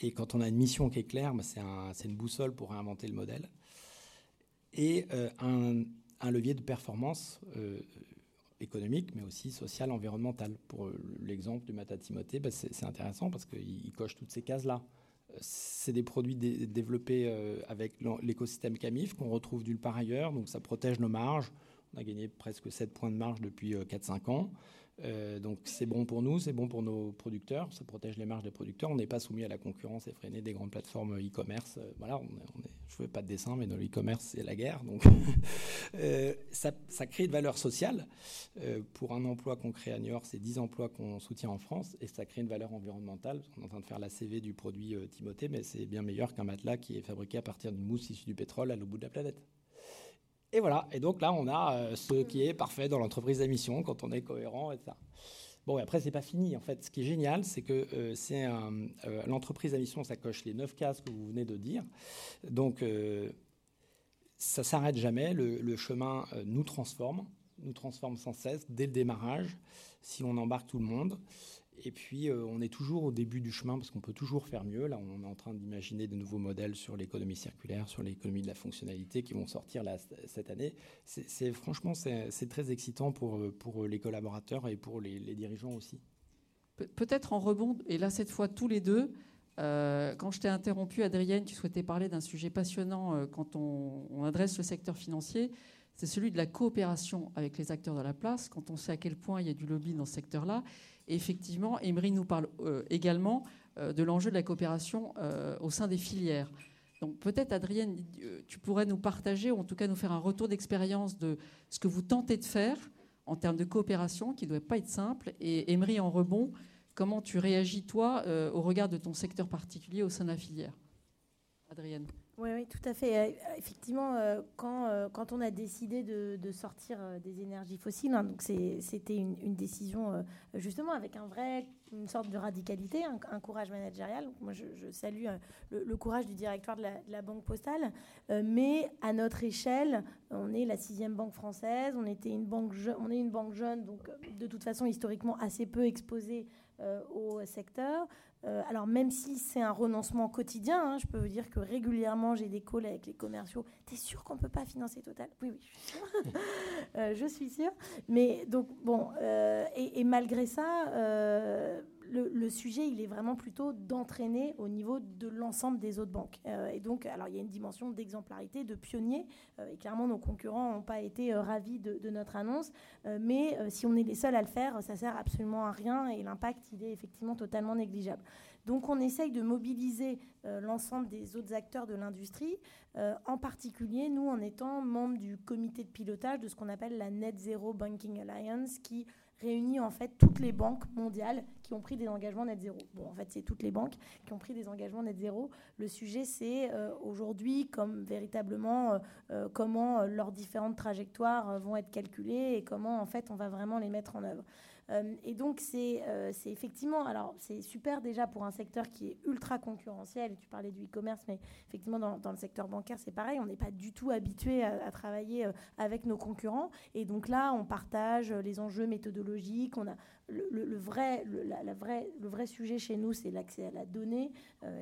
Et quand on a une mission qui est claire, bah, c'est une boussole pour réinventer le modèle. Et euh, un, levier de performance euh, économique, mais aussi social, environnemental. Pour euh, l'exemple du Mata Timothée, bah, c'est intéressant parce qu'il coche toutes ces cases-là. C'est des produits développés avec l'écosystème Camif qu'on retrouve nulle part ailleurs, donc ça protège nos marges. On a gagné presque 7 points de marge depuis 4-5 ans. Euh, donc c'est bon pour nous, c'est bon pour nos producteurs, ça protège les marges des producteurs. On n'est pas soumis à la concurrence effrénée des grandes plateformes e-commerce. Euh, voilà, je ne fais pas de dessin, mais dans l'e-commerce c'est la guerre. Donc [laughs] euh, ça, crée une valeur sociale. pour un emploi qu'on crée à New York, c'est 10 emplois qu'on soutient en France, et ça crée une valeur environnementale. On est en train de faire la CV du produit Timothée, mais c'est bien meilleur qu'un matelas qui est fabriqué à partir d'une mousse issue du pétrole à l'autre bout de la planète. Et voilà. Et donc là, on a euh, ce qui est parfait dans l'entreprise d'émission quand on est cohérent, etc. Bon, et après, c'est pas fini. En fait, ce qui est génial, c'est que euh, c'est euh, l'entreprise à mission, ça coche les neuf cases que vous venez de dire. Donc, ça s'arrête jamais. Le, chemin nous transforme. nous transforme sans cesse dès le démarrage, si on embarque tout le monde. Et puis, euh, on est toujours au début du chemin parce qu'on peut toujours faire mieux. Là, on est en train d'imaginer de nouveaux modèles sur l'économie circulaire, sur l'économie de la fonctionnalité qui vont sortir cette année. C'est, franchement, c'est, très excitant pour, pour les collaborateurs et pour les, dirigeants aussi. peut-être en rebond, et là, cette fois, tous les deux. Euh, quand je t'ai interrompu, Adrienne, tu souhaitais parler d'un sujet passionnant euh, quand on, on, adresse le secteur financier. C'est celui de la coopération avec les acteurs de la place, quand on sait à quel point il y a du lobby dans ce secteur-là. Effectivement, Emery nous parle euh, également euh, de l'enjeu de la coopération euh, au sein des filières. Donc peut-être, Adrienne, tu pourrais nous partager, ou en tout cas nous faire un retour d'expérience de ce que vous tentez de faire en termes de coopération, qui ne doit pas être simple. Et Emery, en rebond, comment tu réagis, toi, au regard de ton secteur particulier au sein de la filière? Adrienne oui, oui, tout à fait. Euh, effectivement, euh, quand, euh, quand on a décidé de, sortir des énergies fossiles, hein, c'était une, décision justement avec un vrai, une sorte de radicalité, un, courage managérial. moi, je, salue le, courage du directoire de la, Banque postale, mais à notre échelle, on est la sixième banque française, on était une banque, on est une banque jeune, donc de toute façon historiquement assez peu exposée au secteur. Euh, alors même si c'est un renoncement quotidien, hein, je peux vous dire que régulièrement j'ai des calls avec les commerciaux. T'es sûr qu'on peut pas financer Total? Oui, oui, je suis sûre. [laughs] Euh, je suis sûre. Mais donc bon, euh, et, malgré ça le, sujet, il est vraiment plutôt d'entraîner au niveau de l'ensemble des autres banques. Euh, et donc, alors il y a une dimension d'exemplarité, de pionnier. Euh, et clairement, nos concurrents n'ont pas été euh, ravis de, notre annonce. mais si on est les seuls à le faire, ça sert absolument à rien et l'impact, il est effectivement totalement négligeable. Donc, on essaye de mobiliser l'ensemble des autres acteurs de l'industrie, en particulier nous en étant membres du comité de pilotage de ce qu'on appelle la Net Zero Banking Alliance, qui réunit en fait toutes les banques mondiales qui ont pris des engagements net zéro. Bon, en fait, c'est toutes les banques qui ont pris des engagements net zéro. Le sujet, c'est euh, aujourd'hui comme véritablement euh, euh, comment leurs différentes trajectoires vont être calculées et comment en fait on va vraiment les mettre en œuvre. Euh, et donc, euh, c'est effectivement, alors c'est super déjà pour un secteur qui est ultra concurrentiel, tu parlais du e-commerce, mais effectivement, dans, le secteur bancaire, c'est pareil, on n'est pas du tout habitué à, travailler euh, avec nos concurrents. Et donc là, on partage les enjeux méthodologiques, on a le, vrai, vraie, le vrai sujet chez nous, c'est l'accès à la donnée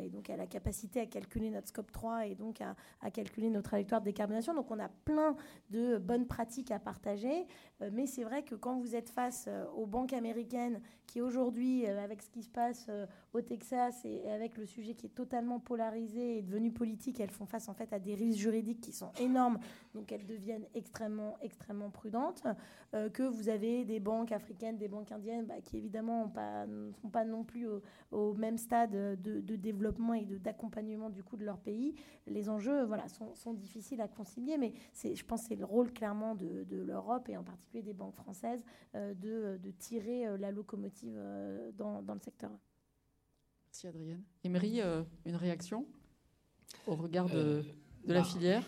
et donc à la capacité à calculer notre scope 3 et donc à, calculer nos trajectoires de décarbonation. Donc on a plein de bonnes pratiques à partager, mais c'est vrai que quand vous êtes face aux banque américaine qui aujourd'hui, euh, avec ce qui se passe euh, au Texas et avec le sujet qui est totalement polarisé et devenu politique, elles font face en fait à des risques juridiques qui sont énormes, donc elles deviennent extrêmement, extrêmement prudentes. Euh, que vous avez des banques africaines, des banques indiennes, bah, qui évidemment ne sont pas non plus au, même stade de, développement et d'accompagnement du coup de leur pays. Les enjeux, voilà, sont, difficiles à concilier, mais je pense que c'est le rôle clairement de, l'Europe et en particulier des banques françaises de, de tirer la locomotive euh, dans, le secteur. Merci Adrienne. Emery, euh, une réaction au regard de, la bah, filière?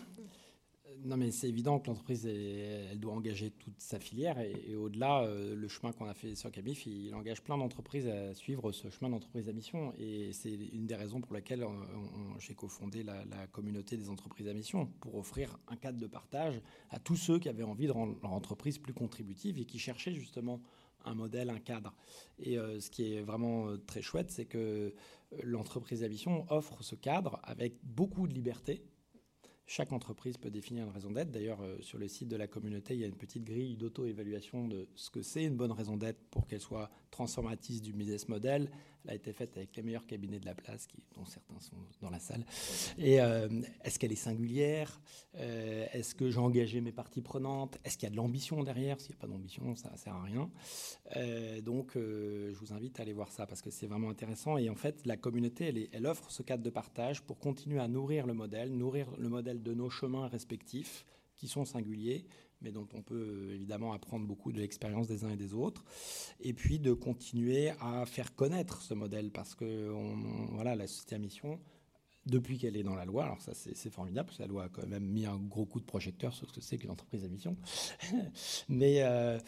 Non, mais c'est évident que l'entreprise, elle doit engager toute sa filière. Et, au-delà, euh, le chemin qu'on a fait sur Cabif, il, engage plein d'entreprises à suivre ce chemin d'entreprise à mission. Et c'est une des raisons pour lesquelles j'ai cofondé la, communauté des entreprises à mission, pour offrir un cadre de partage à tous ceux qui avaient envie de rendre leur entreprise plus contributive et qui cherchaient justement un modèle, un cadre. Et euh, ce qui est vraiment euh, très chouette, c'est que l'entreprise à mission offre ce cadre avec beaucoup de liberté. Chaque entreprise peut définir une raison d'être. D'ailleurs, sur le site de la communauté, il y a une petite grille d'auto-évaluation de ce que c'est une bonne raison d'être pour qu'elle soit transformatrice du business model, a été faite avec les meilleurs cabinets de la place, dont certains sont dans la salle. Et euh, est-ce qu'elle est singulière? Euh, Est-ce que j'ai engagé mes parties prenantes? Est-ce qu'il y a de l'ambition derrière? S'il n'y a pas d'ambition, ça ne sert à rien. Euh, donc, je vous invite à aller voir ça parce que c'est vraiment intéressant. Et en fait, la communauté, elle offre ce cadre de partage pour continuer à nourrir le modèle, nourrir le modèle de nos chemins respectifs qui sont singuliers, mais dont on peut évidemment apprendre beaucoup de l'expérience des uns et des autres, et puis de continuer à faire connaître ce modèle, parce que voilà, la société à mission depuis qu'elle est dans la loi. Alors ça, c'est formidable, parce que la loi a quand même mis un gros coup de projecteur sur ce que c'est qu'une entreprise à mission. [laughs] mais euh,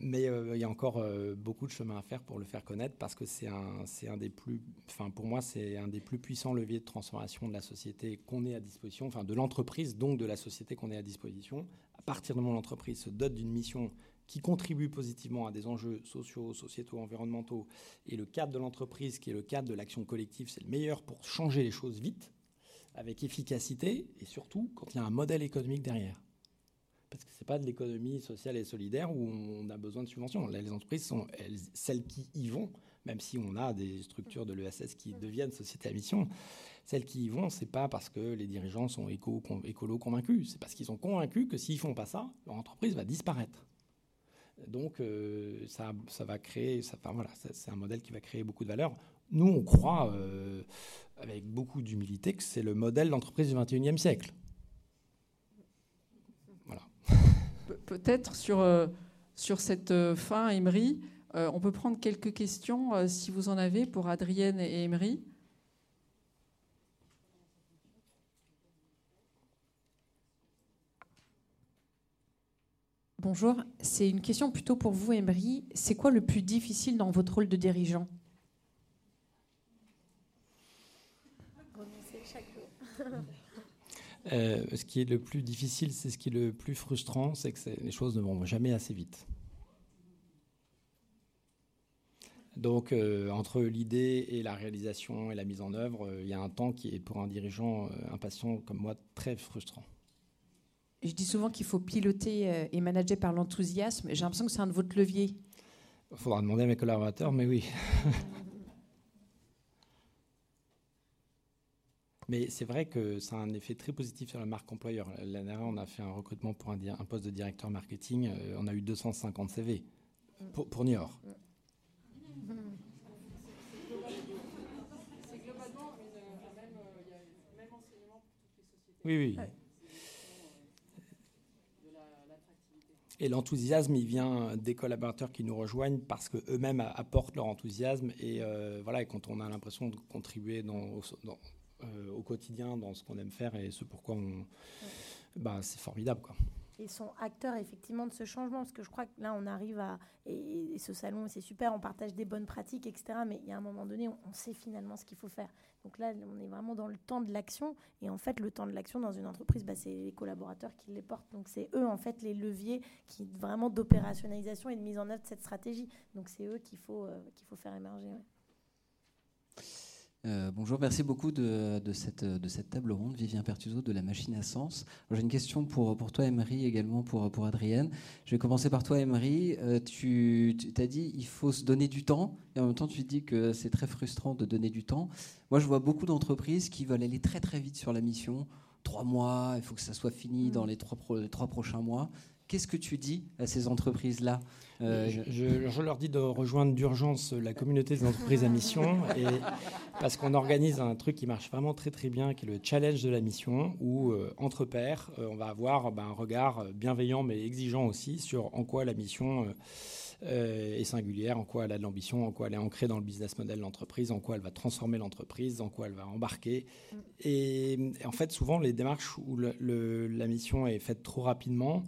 mais euh, il y a encore euh, beaucoup de chemin à faire pour le faire connaître, parce que c'est un, un des plus, enfin pour moi, c'est un des plus puissants leviers de transformation de la société qu'on ait à disposition, enfin de l'entreprise, donc de la société qu'on ait à disposition. À partir du moment où l'entreprise se dote d'une mission qui contribue positivement à des enjeux sociaux, sociétaux, environnementaux, et le cadre de l'entreprise, qui est le cadre de l'action collective, c'est le meilleur pour changer les choses vite, avec efficacité, et surtout quand il y a un modèle économique derrière. Parce que ce n'est pas de l'économie sociale et solidaire où on a besoin de subventions. les entreprises sont celles qui y vont, même si on a des structures de l'ESS qui deviennent sociétés à mission. Celles qui y vont, ce n'est pas parce que les dirigeants sont éco, écolo convaincus, c'est parce qu'ils sont convaincus que s'ils ne font pas ça, leur entreprise va disparaître. Donc, euh, ça, va créer, ça, voilà, c'est un modèle qui va créer beaucoup de valeur. Nous, on croit, euh, avec beaucoup d'humilité, que c'est le modèle d'entreprise du 21e siècle. Voilà. Peut-être sur, euh, sur cette fin, Emery, on peut prendre quelques questions, si vous en avez, pour Adrienne et Emery. Bonjour, c'est une question plutôt pour vous, Emery. C'est quoi le plus difficile dans votre rôle de dirigeant? [laughs] Euh, ce qui est le plus difficile, c'est ce qui est le plus frustrant, c'est que les choses ne vont jamais assez vite. Donc, euh, entre l'idée et la réalisation et la mise en œuvre, euh, il y a un temps qui est pour un dirigeant impatient comme moi très frustrant. Je dis souvent qu'il faut piloter euh, et manager par l'enthousiasme. J'ai l'impression que c'est un de votre leviers. Il faudra demander à mes collaborateurs, mais oui. [laughs] mais c'est vrai que ça a un effet très positif sur la marque employeur. L'année dernière, on a fait un recrutement pour un, poste de directeur marketing. Euh, on a eu 250 CV pour, pour Niort. Oui, oui. Et l'enthousiasme, il vient des collaborateurs qui nous rejoignent parce qu'eux-mêmes apportent leur enthousiasme. Et euh, voilà, quand on a l'impression de contribuer dans, euh, au quotidien dans ce qu'on aime faire et ce pourquoi on. Bah, c'est formidable. Quoi et sont acteurs effectivement de ce changement. Parce que je crois que là, on arrive à. Et, ce salon, c'est super, on partage des bonnes pratiques, etc. Mais il y a un moment donné, on, sait finalement ce qu'il faut faire. Donc là, on est vraiment dans le temps de l'action. Et en fait, le temps de l'action dans une entreprise, bah, c'est les collaborateurs qui les portent. Donc c'est eux, en fait, les leviers qui, vraiment d'opérationnalisation et de mise en œuvre de cette stratégie. Donc c'est eux qu'il faut, euh, qu'il faut faire émerger. Euh, bonjour, merci beaucoup de, cette, de, cette, table ronde. Vivien Pertuso de la Machine à Sens. J'ai une question pour, pour toi, Emery, également pour, pour Adrienne. Je vais commencer par toi, Emery. Euh, tu, tu as dit il faut se donner du temps, et en même temps, tu dis que c'est très frustrant de donner du temps. Moi, je vois beaucoup d'entreprises qui veulent aller très très vite sur la mission. Trois mois, il faut que ça soit fini dans les trois, les trois prochains mois. Qu'est-ce que tu dis à ces entreprises-là euh, je, leur dis de rejoindre d'urgence la communauté des entreprises à mission, [laughs] et, parce qu'on organise un truc qui marche vraiment très très bien, qui est le challenge de la mission, où euh, entre pairs, euh, on va avoir ben, un regard bienveillant mais exigeant aussi sur en quoi la mission est singulière, en quoi elle a de l'ambition, en quoi elle est ancrée dans le business model de l'entreprise, en quoi elle va transformer l'entreprise, en quoi elle va embarquer. Et, en fait, souvent, les démarches où la mission est faite trop rapidement,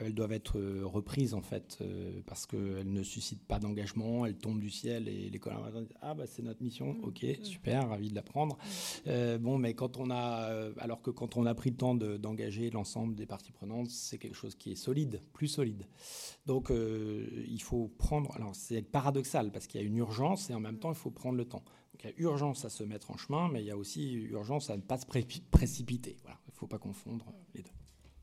elles doivent être euh, reprises en fait euh, parce qu'elles ne suscitent pas d'engagement, elles tombent du ciel et les collaborateurs disent ah bah c'est notre mission, mm. ok mm. super, ravi de l'apprendre. Mm. Euh, bon mais quand on a alors que quand on a pris le temps d'engager l'ensemble des parties prenantes, c'est quelque chose qui est solide, plus solide. Donc il faut prendre. Alors c'est paradoxal parce qu'il y a une urgence et en même temps il faut prendre le temps. Donc il y a urgence à se mettre en chemin, mais il y a aussi urgence à ne pas se précipiter. Voilà, il ne faut pas confondre les deux.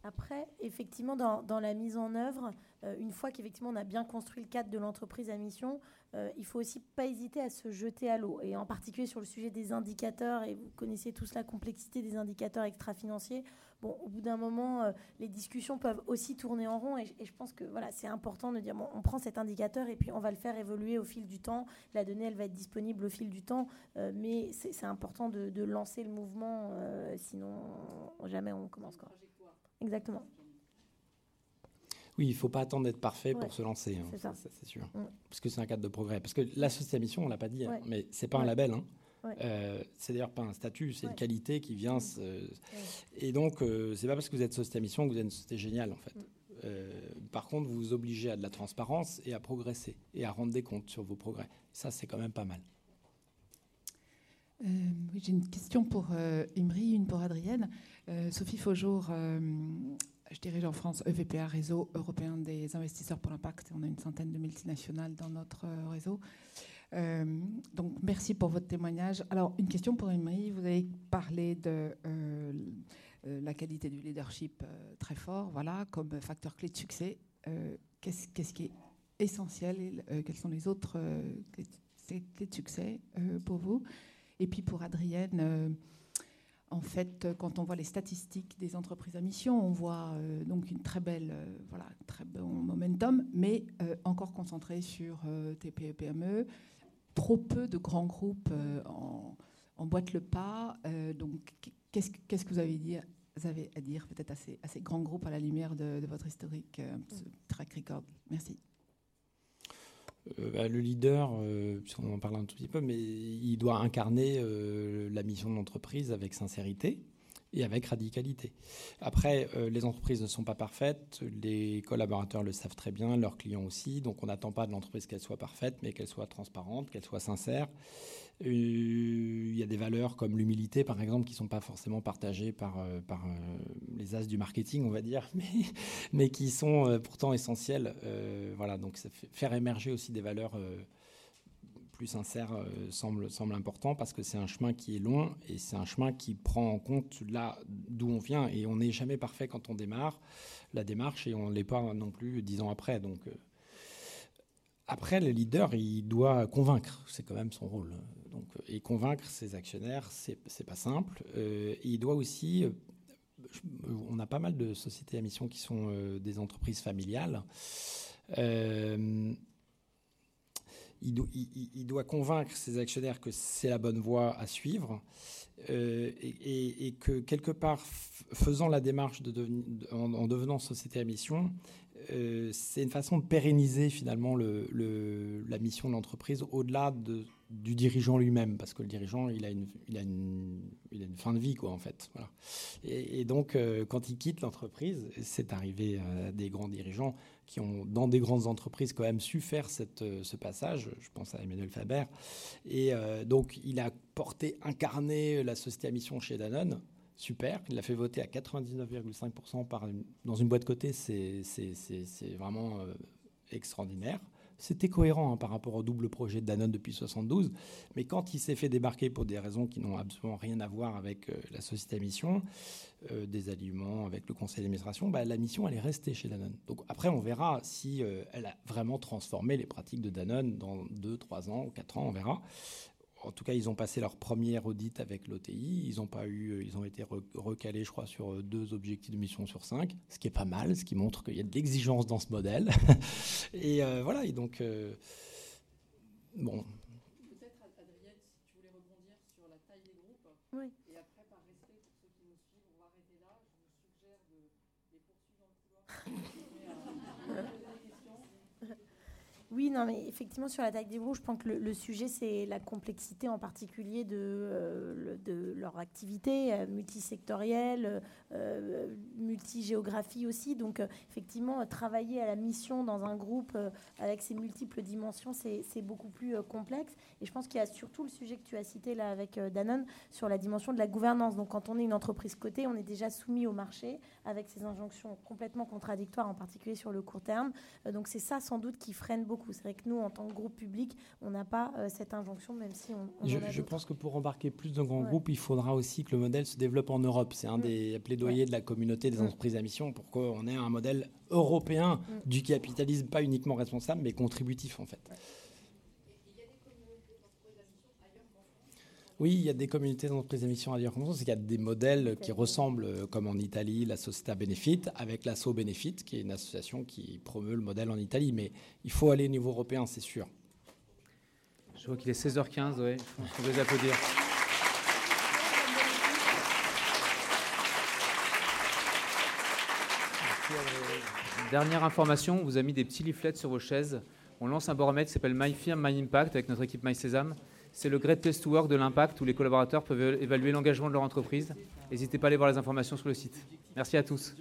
Après, effectivement, dans, la mise en œuvre, euh, une fois qu'effectivement on a bien construit le cadre de l'entreprise à mission, euh, il faut aussi pas hésiter à se jeter à l'eau. Et en particulier sur le sujet des indicateurs, et vous connaissez tous la complexité des indicateurs extra-financiers. Bon, au bout d'un moment, euh, les discussions peuvent aussi tourner en rond. Et, je pense que voilà, c'est important de dire bon, on prend cet indicateur et puis on va le faire évoluer au fil du temps. La donnée, elle va être disponible au fil du temps. mais c'est important de, de, lancer le mouvement, sinon jamais on commence. Quoi. Exactement. Oui, il ne faut pas attendre d'être parfait pour se lancer. Hein. C'est sûr. Mm. Parce que c'est un cadre de progrès. Parce que la société à mission, on ne l'a pas dit, hein, mais ce n'est pas un label. Hein. c'est d'ailleurs pas un statut, c'est une qualité qui vient. Mm. Et donc, c'est pas parce que vous êtes société à mission que vous êtes une société géniale, en fait. Mm. par contre, vous vous obligez à de la transparence et à progresser et à rendre des comptes sur vos progrès. Ça, c'est quand même pas mal. J'ai une question pour Imri, une pour Adrienne. Sophie Faujour je dirige en France EVPA, Réseau européen des investisseurs pour l'impact. On a une centaine de multinationales dans notre euh, réseau. Euh, donc, merci pour votre témoignage. Alors, une question pour Emery. Vous avez parlé de euh, la qualité du leadership très fort, voilà, comme facteur clé de succès. Qu'est-ce qui est essentiel et quelles sont les autres clés de succès pour vous? Et puis pour Adrienne, en fait, quand on voit les statistiques des entreprises à mission, on voit euh, donc une très belle, euh, voilà, très bon momentum, mais euh, encore concentré sur TPE, PME. Trop peu de grands groupes en, boîte le pas. donc, qu'est-ce, qu'est-ce que vous avez, dit, vous avez à dire peut-être à ces, à ces, grands groupes à la lumière de, de votre historique track record? Merci. Euh, bah, le leader, euh, puisqu'on en parle un tout petit peu, mais il doit incarner euh, la mission de l'entreprise avec sincérité et avec radicalité. Après, les entreprises ne sont pas parfaites, les collaborateurs le savent très bien, leurs clients aussi, donc on n'attend pas de l'entreprise qu'elle soit parfaite, mais qu'elle soit transparente, qu'elle soit sincère. Euh, il y a des valeurs comme l'humilité, par exemple, qui ne sont pas forcément partagées par, euh, euh, les as du marketing, on va dire, [laughs] mais qui sont pourtant essentielles. voilà, donc faire émerger aussi des valeurs plus sincères semble, semble important parce que c'est un chemin qui est long et c'est un chemin qui prend en compte là d'où on vient. Et on n'est jamais parfait quand on démarre la démarche et on ne l'est pas non plus dix ans après. Donc. Après, le leader, il doit convaincre, c'est quand même son rôle. Donc, et convaincre ses actionnaires, c'est pas simple. Euh, il doit aussi. Euh, on a pas mal de sociétés à mission qui sont euh, des entreprises familiales. Il doit, convaincre ses actionnaires que c'est la bonne voie à suivre et, que quelque part, faisant la démarche en, devenant société à mission, c'est une façon de pérenniser finalement le, la mission de l'entreprise au-delà de du dirigeant lui-même, parce que le dirigeant, il a une, fin de vie, quoi, en fait. Et, donc, euh, quand il quitte l'entreprise, c'est arrivé à des grands dirigeants qui ont, dans des grandes entreprises, quand même su faire cette, euh, ce passage. Je pense à Emmanuel Faber. Et euh, donc, il a porté, incarné la société à mission chez Danone. Super, il l'a fait voter à 99,5% par dans une boîte cotée, c'est vraiment extraordinaire. C'était cohérent hein, par rapport au double projet de Danone depuis 72, mais quand il s'est fait débarquer pour des raisons qui n'ont absolument rien à voir avec euh, la société mission, euh, des aliments, avec le conseil d'administration, bah, la mission elle est restée chez Danone. Donc après on verra si euh, elle a vraiment transformé les pratiques de Danone dans 2, 3 ans, 4 ans, on verra en tout cas, ils ont passé leur première audit avec l'OTI. Ils ont pas eu, ils ont été recalés, je crois, sur euh, deux objectifs de mission sur cinq, ce qui est pas mal, ce qui montre qu'il y a de l'exigence dans ce modèle. [laughs] et euh, voilà. Et donc, euh, bon. Peut-être Adrienne, si tu voulais rebondir sur la taille des groupes. Oui. Et après, par respect pour ceux qui nous suivent, on va arrêter là. Je vous suggère de les poursuivre dans le couloir. Oui, non, mais effectivement, sur la taille des groupes, je pense que le, sujet, c'est la complexité en particulier de, euh, leur activité euh, multisectorielle, euh, multigéographie aussi. Donc, effectivement, travailler à la mission dans un groupe avec ses multiples dimensions, c'est beaucoup plus complexe. Et je pense qu'il y a surtout le sujet que tu as cité là avec Danone sur la dimension de la gouvernance. Donc, quand on est une entreprise cotée, on est déjà soumis au marché avec ces injonctions complètement contradictoires, en particulier sur le court terme. donc, c'est ça sans doute qui freine beaucoup c'est vrai que nous, en tant que groupe public, on n'a pas euh, cette injonction, même si on. je, pense que pour embarquer plus de grands groupes, il faudra aussi que le modèle se développe en Europe. C'est un mm. des plaidoyers de la communauté des mm. entreprises à mission pour qu'on ait un modèle européen mm. du capitalisme, pas uniquement responsable, mais contributif en fait. Oui, il y a des communautés d'entreprises à mission ailleurs qu'en France. Il y a des modèles qui ressemblent, euh, comme en Italie, la Società Benefit, avec l'Asso Benefit, qui est une association qui promeut le modèle en Italie. Mais il faut aller au niveau européen, c'est sûr. Je vois qu'il est 16h15, oui. Je pense qu'on peut les applaudir. Dernière information, on vous a mis des petits leaflets sur vos chaises. On lance un baromètre qui s'appelle My Firm, My Impact avec notre équipe My Sésame c'est le Great Place to Work de l'impact où les collaborateurs peuvent évaluer l'engagement de leur entreprise. N'hésitez pas à aller voir les informations sur le site. Merci à tous.